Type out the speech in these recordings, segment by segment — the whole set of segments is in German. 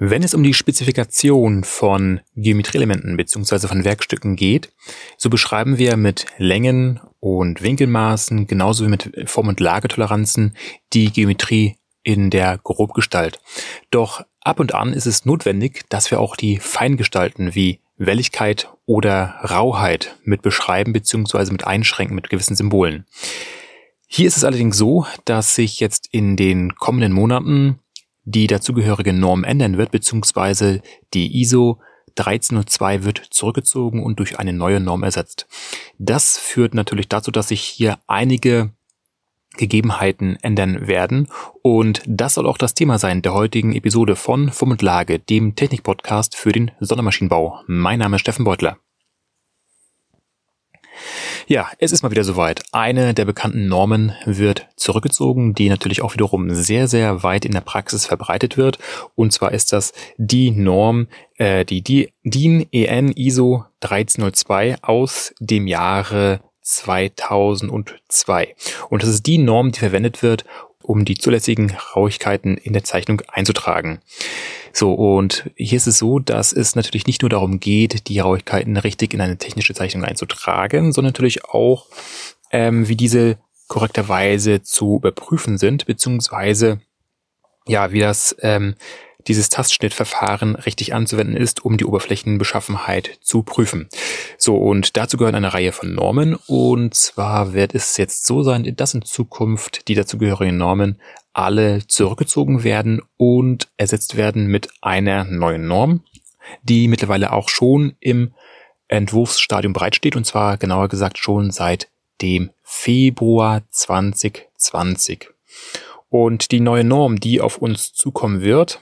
Wenn es um die Spezifikation von Geometrieelementen bzw. von Werkstücken geht, so beschreiben wir mit Längen und Winkelmaßen genauso wie mit Form- und Lagetoleranzen die Geometrie in der Grobgestalt. Doch ab und an ist es notwendig, dass wir auch die Feingestalten wie Welligkeit oder Rauheit mit beschreiben bzw. mit einschränken mit gewissen Symbolen. Hier ist es allerdings so, dass sich jetzt in den kommenden Monaten die dazugehörige Norm ändern wird, beziehungsweise die ISO 1302 wird zurückgezogen und durch eine neue Norm ersetzt. Das führt natürlich dazu, dass sich hier einige Gegebenheiten ändern werden. Und das soll auch das Thema sein der heutigen Episode von Fum und Lage, dem Technikpodcast für den Sondermaschinenbau. Mein Name ist Steffen Beutler. Ja, es ist mal wieder soweit. Eine der bekannten Normen wird zurückgezogen, die natürlich auch wiederum sehr, sehr weit in der Praxis verbreitet wird. Und zwar ist das die Norm, äh, die, DIN EN ISO 1302 aus dem Jahre 2002. Und das ist die Norm, die verwendet wird, um die zulässigen Rauigkeiten in der Zeichnung einzutragen. So, und hier ist es so, dass es natürlich nicht nur darum geht, die Rauigkeiten richtig in eine technische Zeichnung einzutragen, sondern natürlich auch, ähm, wie diese korrekterweise zu überprüfen sind, beziehungsweise ja, wie das ähm, dieses Tastschnittverfahren richtig anzuwenden ist, um die Oberflächenbeschaffenheit zu prüfen. So, und dazu gehören eine Reihe von Normen. Und zwar wird es jetzt so sein, dass in Zukunft die dazugehörigen Normen alle zurückgezogen werden und ersetzt werden mit einer neuen Norm, die mittlerweile auch schon im Entwurfsstadium bereitsteht und zwar genauer gesagt schon seit dem Februar 2020. Und die neue Norm, die auf uns zukommen wird,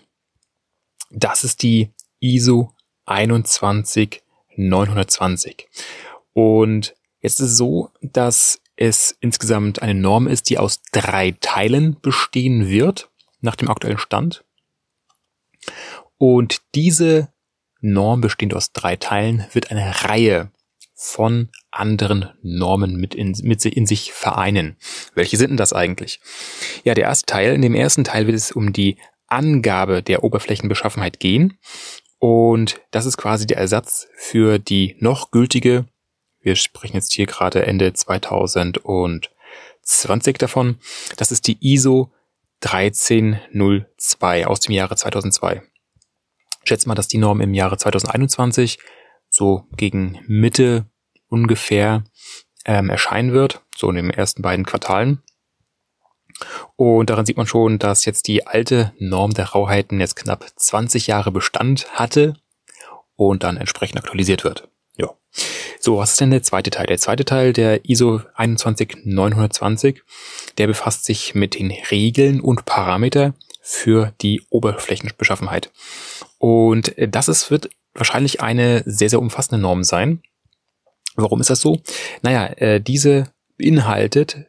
das ist die ISO 21920. Und jetzt ist es so, dass es insgesamt eine Norm ist, die aus drei Teilen bestehen wird, nach dem aktuellen Stand. Und diese Norm bestehend aus drei Teilen wird eine Reihe von anderen Normen mit in, mit in sich vereinen. Welche sind denn das eigentlich? Ja, der erste Teil, in dem ersten Teil wird es um die Angabe der Oberflächenbeschaffenheit gehen. Und das ist quasi der Ersatz für die noch gültige wir sprechen jetzt hier gerade Ende 2020 davon. Das ist die ISO 1302 aus dem Jahre 2002. Schätze mal, dass die Norm im Jahre 2021 so gegen Mitte ungefähr ähm, erscheinen wird, so in den ersten beiden Quartalen. Und daran sieht man schon, dass jetzt die alte Norm der Rauheiten jetzt knapp 20 Jahre Bestand hatte und dann entsprechend aktualisiert wird. Ja. So, was ist denn der zweite Teil? Der zweite Teil der ISO 21920, der befasst sich mit den Regeln und Parameter für die Oberflächenbeschaffenheit. Und das ist, wird wahrscheinlich eine sehr, sehr umfassende Norm sein. Warum ist das so? Naja, äh, diese beinhaltet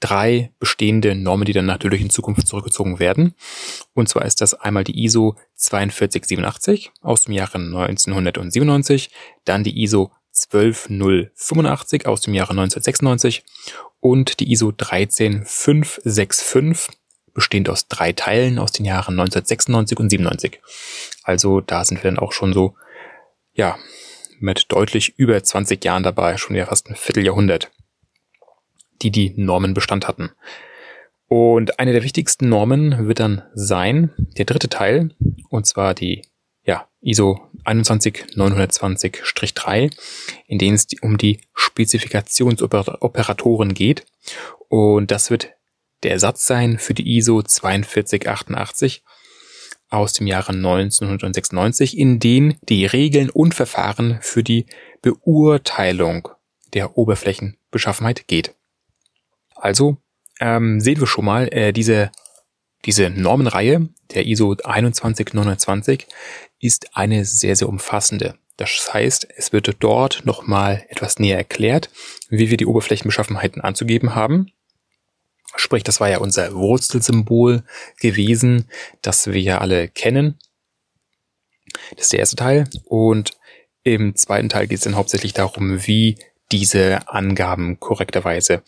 drei bestehende Normen, die dann natürlich in Zukunft zurückgezogen werden. Und zwar ist das einmal die ISO 42087 aus dem Jahre 1997, dann die ISO 12085 aus dem Jahre 1996 und die ISO 13565 bestehend aus drei Teilen aus den Jahren 1996 und 97. Also da sind wir dann auch schon so, ja, mit deutlich über 20 Jahren dabei, schon ja fast ein Vierteljahrhundert die die Normen Bestand hatten. Und eine der wichtigsten Normen wird dann sein, der dritte Teil, und zwar die ja, ISO 21920-3, in denen es um die Spezifikationsoperatoren geht. Und das wird der Ersatz sein für die ISO 4288 aus dem Jahre 1996, in denen die Regeln und Verfahren für die Beurteilung der Oberflächenbeschaffenheit geht. Also ähm, sehen wir schon mal, äh, diese, diese Normenreihe der ISO 21920 ist eine sehr, sehr umfassende. Das heißt, es wird dort nochmal etwas näher erklärt, wie wir die Oberflächenbeschaffenheiten anzugeben haben. Sprich, das war ja unser Wurzelsymbol gewesen, das wir ja alle kennen. Das ist der erste Teil. Und im zweiten Teil geht es dann hauptsächlich darum, wie diese Angaben korrekterweise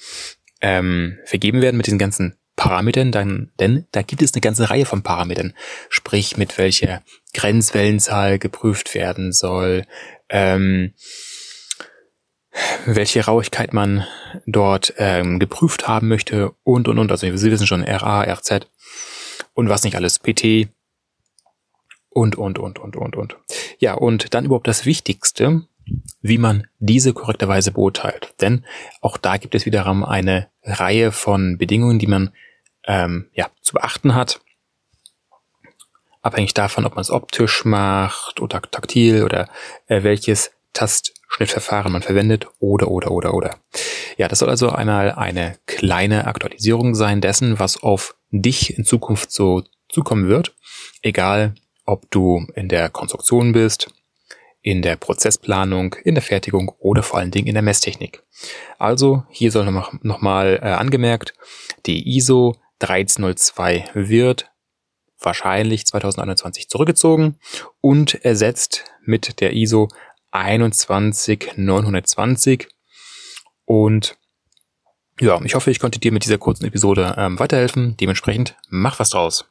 ähm, vergeben werden mit diesen ganzen Parametern, dann, denn da gibt es eine ganze Reihe von Parametern. Sprich, mit welcher Grenzwellenzahl geprüft werden soll, ähm, welche Rauigkeit man dort ähm, geprüft haben möchte und, und, und. Also Sie wissen schon, RA, RZ und was nicht alles, PT und, und, und, und, und, und. Ja, und dann überhaupt das Wichtigste, wie man diese korrekterweise beurteilt. Denn auch da gibt es wiederum eine Reihe von Bedingungen, die man ähm, ja, zu beachten hat. Abhängig davon, ob man es optisch macht oder taktil oder äh, welches Tastschnittverfahren man verwendet oder, oder, oder, oder. Ja, das soll also einmal eine kleine Aktualisierung sein dessen, was auf dich in Zukunft so zukommen wird. Egal, ob du in der Konstruktion bist, in der Prozessplanung, in der Fertigung oder vor allen Dingen in der Messtechnik. Also hier soll nochmal noch äh, angemerkt, die ISO 1302 wird wahrscheinlich 2021 zurückgezogen und ersetzt mit der ISO 21920 und ja, ich hoffe, ich konnte dir mit dieser kurzen Episode ähm, weiterhelfen. Dementsprechend mach was draus.